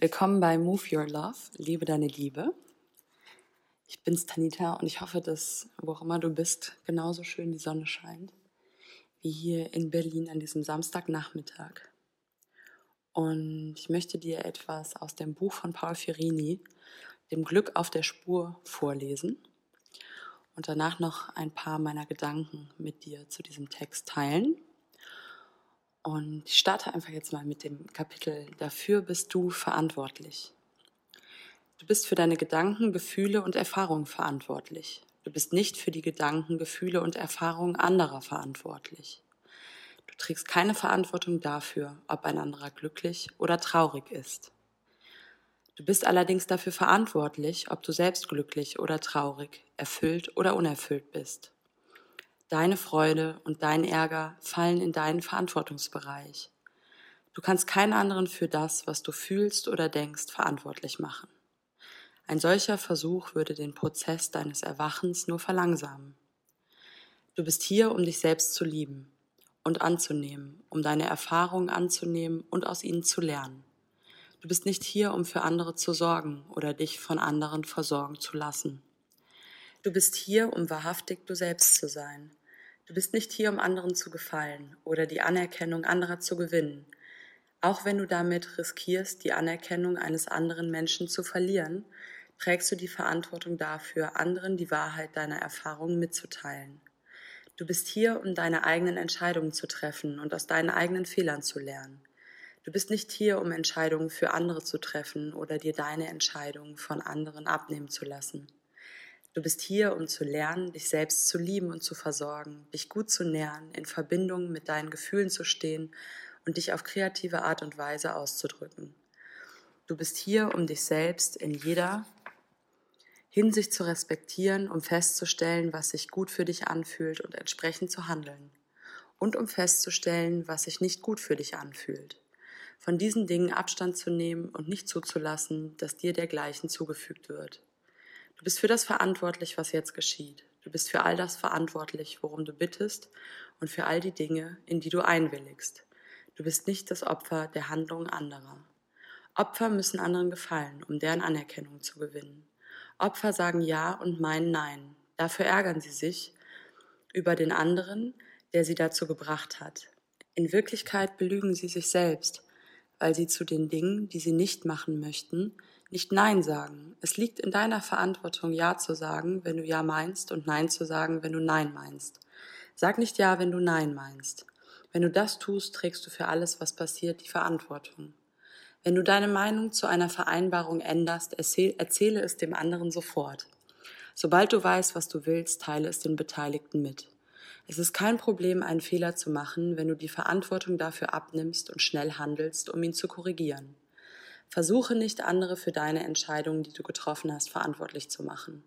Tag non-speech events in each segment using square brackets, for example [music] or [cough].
Willkommen bei Move Your Love, liebe deine Liebe. Ich bin's Tanita und ich hoffe, dass wo auch immer du bist, genauso schön die Sonne scheint wie hier in Berlin an diesem Samstagnachmittag. Und ich möchte dir etwas aus dem Buch von Paul Firini, dem Glück auf der Spur, vorlesen und danach noch ein paar meiner Gedanken mit dir zu diesem Text teilen. Und ich starte einfach jetzt mal mit dem Kapitel Dafür bist du verantwortlich. Du bist für deine Gedanken, Gefühle und Erfahrungen verantwortlich. Du bist nicht für die Gedanken, Gefühle und Erfahrungen anderer verantwortlich. Du trägst keine Verantwortung dafür, ob ein anderer glücklich oder traurig ist. Du bist allerdings dafür verantwortlich, ob du selbst glücklich oder traurig, erfüllt oder unerfüllt bist. Deine Freude und dein Ärger fallen in deinen Verantwortungsbereich. Du kannst keinen anderen für das, was du fühlst oder denkst, verantwortlich machen. Ein solcher Versuch würde den Prozess deines Erwachens nur verlangsamen. Du bist hier, um dich selbst zu lieben und anzunehmen, um deine Erfahrungen anzunehmen und aus ihnen zu lernen. Du bist nicht hier, um für andere zu sorgen oder dich von anderen versorgen zu lassen. Du bist hier, um wahrhaftig du selbst zu sein, Du bist nicht hier, um anderen zu gefallen oder die Anerkennung anderer zu gewinnen, auch wenn du damit riskierst, die Anerkennung eines anderen Menschen zu verlieren, trägst du die Verantwortung dafür, anderen die Wahrheit deiner Erfahrungen mitzuteilen. Du bist hier, um deine eigenen Entscheidungen zu treffen und aus deinen eigenen Fehlern zu lernen. Du bist nicht hier, um Entscheidungen für andere zu treffen oder dir deine Entscheidungen von anderen abnehmen zu lassen. Du bist hier, um zu lernen, dich selbst zu lieben und zu versorgen, dich gut zu nähern, in Verbindung mit deinen Gefühlen zu stehen und dich auf kreative Art und Weise auszudrücken. Du bist hier, um dich selbst in jeder Hinsicht zu respektieren, um festzustellen, was sich gut für dich anfühlt und entsprechend zu handeln. Und um festzustellen, was sich nicht gut für dich anfühlt. Von diesen Dingen Abstand zu nehmen und nicht zuzulassen, dass dir dergleichen zugefügt wird. Du bist für das verantwortlich, was jetzt geschieht. Du bist für all das verantwortlich, worum du bittest und für all die Dinge, in die du einwilligst. Du bist nicht das Opfer der Handlungen anderer. Opfer müssen anderen gefallen, um deren Anerkennung zu gewinnen. Opfer sagen Ja und meinen Nein. Dafür ärgern sie sich über den anderen, der sie dazu gebracht hat. In Wirklichkeit belügen sie sich selbst, weil sie zu den Dingen, die sie nicht machen möchten, nicht Nein sagen. Es liegt in deiner Verantwortung, Ja zu sagen, wenn du Ja meinst und Nein zu sagen, wenn du Nein meinst. Sag nicht Ja, wenn du Nein meinst. Wenn du das tust, trägst du für alles, was passiert, die Verantwortung. Wenn du deine Meinung zu einer Vereinbarung änderst, erzähle es dem anderen sofort. Sobald du weißt, was du willst, teile es den Beteiligten mit. Es ist kein Problem, einen Fehler zu machen, wenn du die Verantwortung dafür abnimmst und schnell handelst, um ihn zu korrigieren. Versuche nicht andere für deine Entscheidungen, die du getroffen hast, verantwortlich zu machen.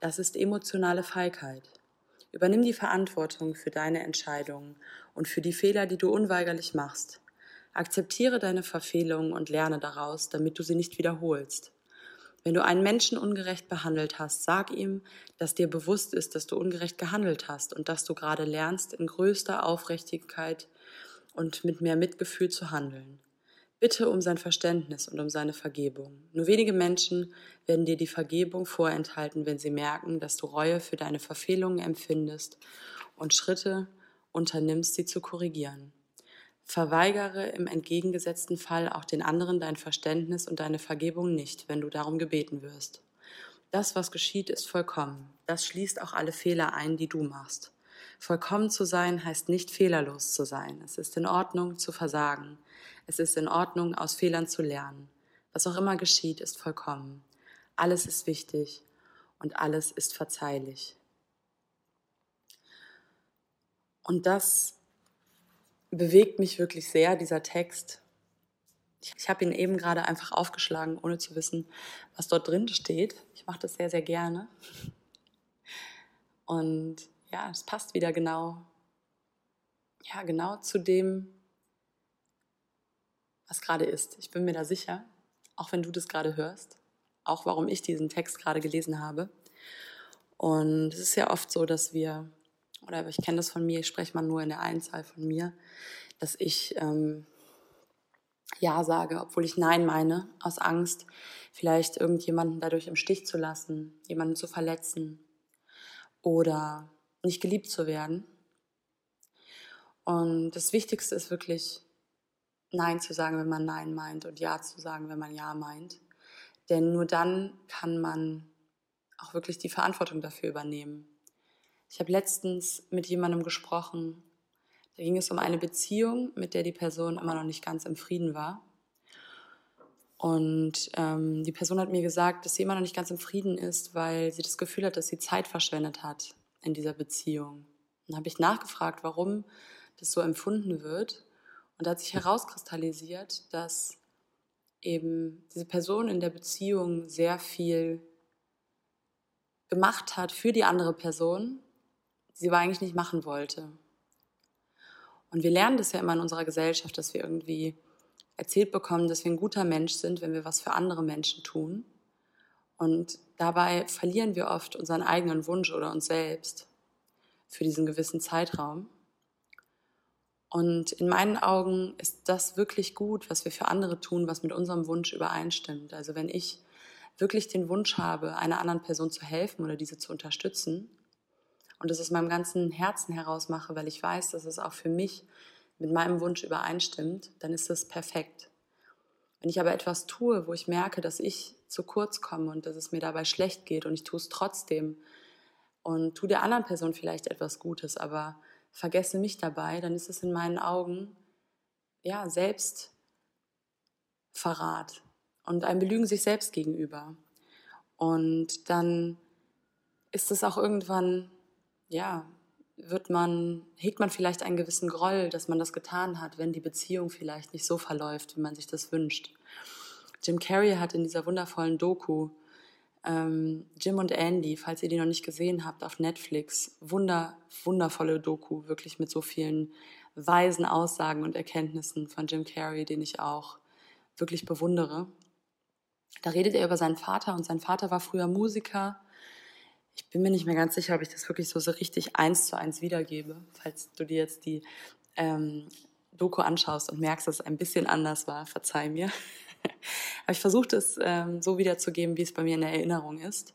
Das ist emotionale Feigheit. Übernimm die Verantwortung für deine Entscheidungen und für die Fehler, die du unweigerlich machst. Akzeptiere deine Verfehlungen und lerne daraus, damit du sie nicht wiederholst. Wenn du einen Menschen ungerecht behandelt hast, sag ihm, dass dir bewusst ist, dass du ungerecht gehandelt hast und dass du gerade lernst, in größter Aufrichtigkeit und mit mehr Mitgefühl zu handeln. Bitte um sein Verständnis und um seine Vergebung. Nur wenige Menschen werden dir die Vergebung vorenthalten, wenn sie merken, dass du Reue für deine Verfehlungen empfindest und Schritte unternimmst, sie zu korrigieren. Verweigere im entgegengesetzten Fall auch den anderen dein Verständnis und deine Vergebung nicht, wenn du darum gebeten wirst. Das, was geschieht, ist vollkommen. Das schließt auch alle Fehler ein, die du machst. Vollkommen zu sein heißt nicht fehlerlos zu sein. Es ist in Ordnung zu versagen. Es ist in Ordnung, aus Fehlern zu lernen. Was auch immer geschieht, ist vollkommen. Alles ist wichtig und alles ist verzeihlich. Und das bewegt mich wirklich sehr, dieser Text. Ich habe ihn eben gerade einfach aufgeschlagen, ohne zu wissen, was dort drin steht. Ich mache das sehr, sehr gerne. Und ja, es passt wieder genau, ja, genau zu dem, was gerade ist. Ich bin mir da sicher, auch wenn du das gerade hörst, auch warum ich diesen Text gerade gelesen habe. Und es ist ja oft so, dass wir, oder ich kenne das von mir, ich spreche mal nur in der Einzahl von mir, dass ich ähm, Ja sage, obwohl ich Nein meine, aus Angst, vielleicht irgendjemanden dadurch im Stich zu lassen, jemanden zu verletzen oder nicht geliebt zu werden. Und das Wichtigste ist wirklich, Nein zu sagen, wenn man Nein meint und Ja zu sagen, wenn man Ja meint. Denn nur dann kann man auch wirklich die Verantwortung dafür übernehmen. Ich habe letztens mit jemandem gesprochen, da ging es um eine Beziehung, mit der die Person immer noch nicht ganz im Frieden war. Und ähm, die Person hat mir gesagt, dass sie immer noch nicht ganz im Frieden ist, weil sie das Gefühl hat, dass sie Zeit verschwendet hat in dieser Beziehung. Dann habe ich nachgefragt, warum das so empfunden wird. Und da hat sich herauskristallisiert, dass eben diese Person in der Beziehung sehr viel gemacht hat für die andere Person, die sie aber eigentlich nicht machen wollte. Und wir lernen das ja immer in unserer Gesellschaft, dass wir irgendwie erzählt bekommen, dass wir ein guter Mensch sind, wenn wir was für andere Menschen tun. Und dabei verlieren wir oft unseren eigenen Wunsch oder uns selbst für diesen gewissen Zeitraum. Und in meinen Augen ist das wirklich gut, was wir für andere tun, was mit unserem Wunsch übereinstimmt. Also wenn ich wirklich den Wunsch habe, einer anderen Person zu helfen oder diese zu unterstützen und das aus meinem ganzen Herzen heraus mache, weil ich weiß, dass es auch für mich mit meinem Wunsch übereinstimmt, dann ist das perfekt. Wenn ich aber etwas tue, wo ich merke, dass ich zu kurz komme und dass es mir dabei schlecht geht und ich tue es trotzdem und tue der anderen Person vielleicht etwas Gutes, aber vergesse mich dabei, dann ist es in meinen Augen ja Selbstverrat und ein Belügen sich selbst gegenüber. Und dann ist es auch irgendwann, ja, wird man, hegt man vielleicht einen gewissen Groll, dass man das getan hat, wenn die Beziehung vielleicht nicht so verläuft, wie man sich das wünscht. Jim Carrey hat in dieser wundervollen Doku ähm, Jim und Andy, falls ihr die noch nicht gesehen habt, auf Netflix. Wunder, wundervolle Doku, wirklich mit so vielen weisen Aussagen und Erkenntnissen von Jim Carrey, den ich auch wirklich bewundere. Da redet er über seinen Vater und sein Vater war früher Musiker. Ich bin mir nicht mehr ganz sicher, ob ich das wirklich so, so richtig eins zu eins wiedergebe. Falls du dir jetzt die ähm, Doku anschaust und merkst, dass es ein bisschen anders war, verzeih mir. [laughs] Aber ich versuche es ähm, so wiederzugeben, wie es bei mir in der Erinnerung ist,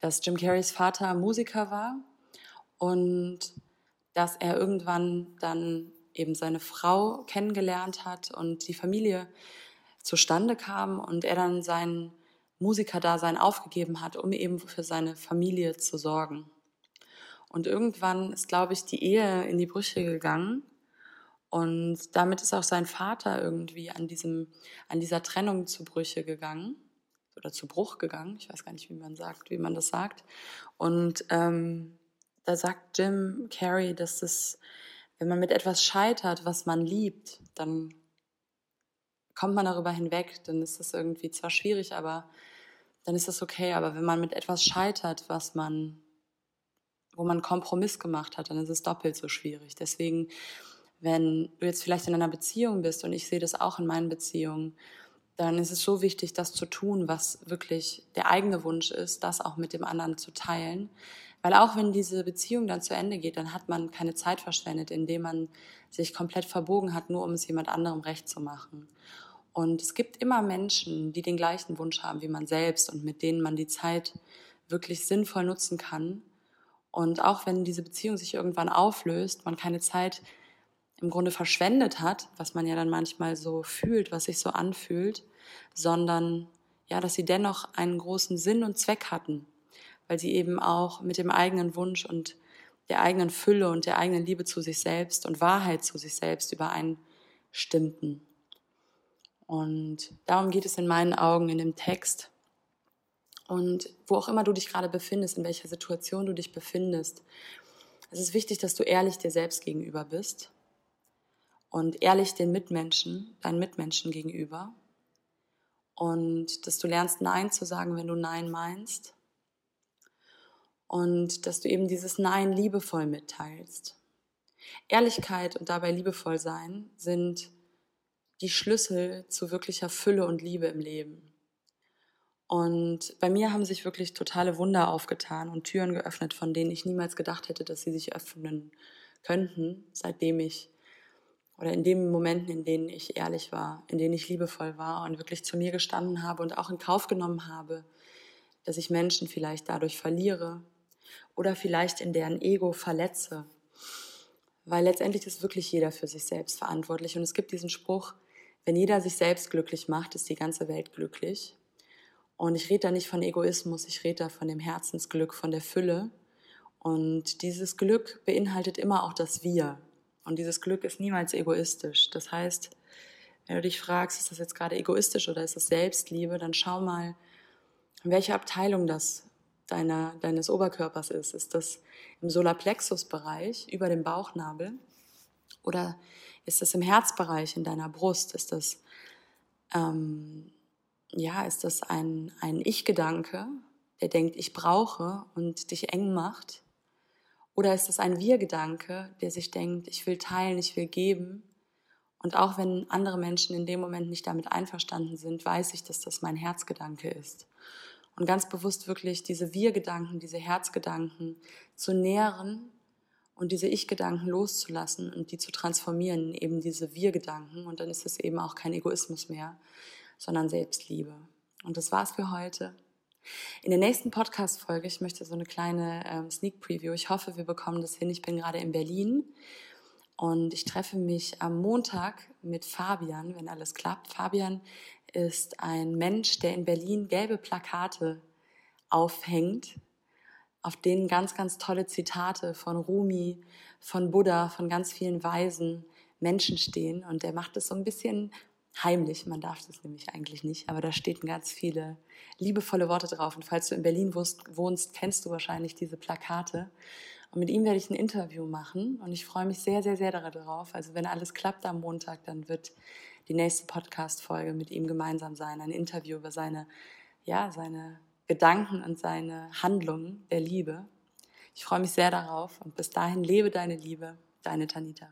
dass Jim Carreys Vater Musiker war und dass er irgendwann dann eben seine Frau kennengelernt hat und die Familie zustande kam und er dann sein Musikerdasein aufgegeben hat, um eben für seine Familie zu sorgen. Und irgendwann ist, glaube ich, die Ehe in die Brüche gegangen und damit ist auch sein Vater irgendwie an, diesem, an dieser Trennung zu Brüche gegangen oder zu Bruch gegangen. Ich weiß gar nicht, wie man sagt, wie man das sagt. Und ähm, da sagt Jim Carrey, dass es, wenn man mit etwas scheitert, was man liebt, dann kommt man darüber hinweg. Dann ist das irgendwie zwar schwierig, aber dann ist das okay. Aber wenn man mit etwas scheitert, was man, wo man Kompromiss gemacht hat, dann ist es doppelt so schwierig. Deswegen wenn du jetzt vielleicht in einer Beziehung bist und ich sehe das auch in meinen Beziehungen, dann ist es so wichtig, das zu tun, was wirklich der eigene Wunsch ist, das auch mit dem anderen zu teilen. Weil auch wenn diese Beziehung dann zu Ende geht, dann hat man keine Zeit verschwendet, indem man sich komplett verbogen hat, nur um es jemand anderem recht zu machen. Und es gibt immer Menschen, die den gleichen Wunsch haben wie man selbst und mit denen man die Zeit wirklich sinnvoll nutzen kann. Und auch wenn diese Beziehung sich irgendwann auflöst, man keine Zeit im Grunde verschwendet hat, was man ja dann manchmal so fühlt, was sich so anfühlt, sondern ja, dass sie dennoch einen großen Sinn und Zweck hatten, weil sie eben auch mit dem eigenen Wunsch und der eigenen Fülle und der eigenen Liebe zu sich selbst und Wahrheit zu sich selbst übereinstimmten. Und darum geht es in meinen Augen in dem Text. Und wo auch immer du dich gerade befindest, in welcher Situation du dich befindest, es ist wichtig, dass du ehrlich dir selbst gegenüber bist und ehrlich den Mitmenschen, deinen Mitmenschen gegenüber. Und dass du lernst, Nein zu sagen, wenn du Nein meinst. Und dass du eben dieses Nein liebevoll mitteilst. Ehrlichkeit und dabei liebevoll sein sind die Schlüssel zu wirklicher Fülle und Liebe im Leben. Und bei mir haben sich wirklich totale Wunder aufgetan und Türen geöffnet, von denen ich niemals gedacht hätte, dass sie sich öffnen könnten, seitdem ich oder in den Momenten, in denen ich ehrlich war, in denen ich liebevoll war und wirklich zu mir gestanden habe und auch in Kauf genommen habe, dass ich Menschen vielleicht dadurch verliere oder vielleicht in deren Ego verletze. Weil letztendlich ist wirklich jeder für sich selbst verantwortlich. Und es gibt diesen Spruch, wenn jeder sich selbst glücklich macht, ist die ganze Welt glücklich. Und ich rede da nicht von Egoismus, ich rede da von dem Herzensglück, von der Fülle. Und dieses Glück beinhaltet immer auch das Wir. Und dieses Glück ist niemals egoistisch. Das heißt, wenn du dich fragst, ist das jetzt gerade egoistisch oder ist das Selbstliebe, dann schau mal, in welcher Abteilung das deiner, deines Oberkörpers ist. Ist das im Solarplexus-Bereich über dem Bauchnabel oder ist das im Herzbereich in deiner Brust? Ist das, ähm, ja, ist das ein, ein Ich-Gedanke, der denkt, ich brauche und dich eng macht? Oder ist das ein Wir-Gedanke, der sich denkt, ich will teilen, ich will geben? Und auch wenn andere Menschen in dem Moment nicht damit einverstanden sind, weiß ich, dass das mein Herzgedanke ist. Und ganz bewusst wirklich diese Wir-Gedanken, diese Herzgedanken zu nähren und diese Ich-Gedanken loszulassen und die zu transformieren, eben diese Wir-Gedanken. Und dann ist es eben auch kein Egoismus mehr, sondern Selbstliebe. Und das war's für heute. In der nächsten Podcast-Folge, ich möchte so eine kleine ähm, Sneak Preview. Ich hoffe, wir bekommen das hin. Ich bin gerade in Berlin und ich treffe mich am Montag mit Fabian, wenn alles klappt. Fabian ist ein Mensch, der in Berlin gelbe Plakate aufhängt, auf denen ganz, ganz tolle Zitate von Rumi, von Buddha, von ganz vielen weisen Menschen stehen. Und der macht es so ein bisschen heimlich, man darf das nämlich eigentlich nicht, aber da stehen ganz viele liebevolle Worte drauf. Und falls du in Berlin wohnst, kennst du wahrscheinlich diese Plakate. Und mit ihm werde ich ein Interview machen und ich freue mich sehr, sehr, sehr darauf. Also wenn alles klappt am Montag, dann wird die nächste Podcast-Folge mit ihm gemeinsam sein. Ein Interview über seine, ja, seine Gedanken und seine Handlungen der Liebe. Ich freue mich sehr darauf und bis dahin lebe deine Liebe, deine Tanita.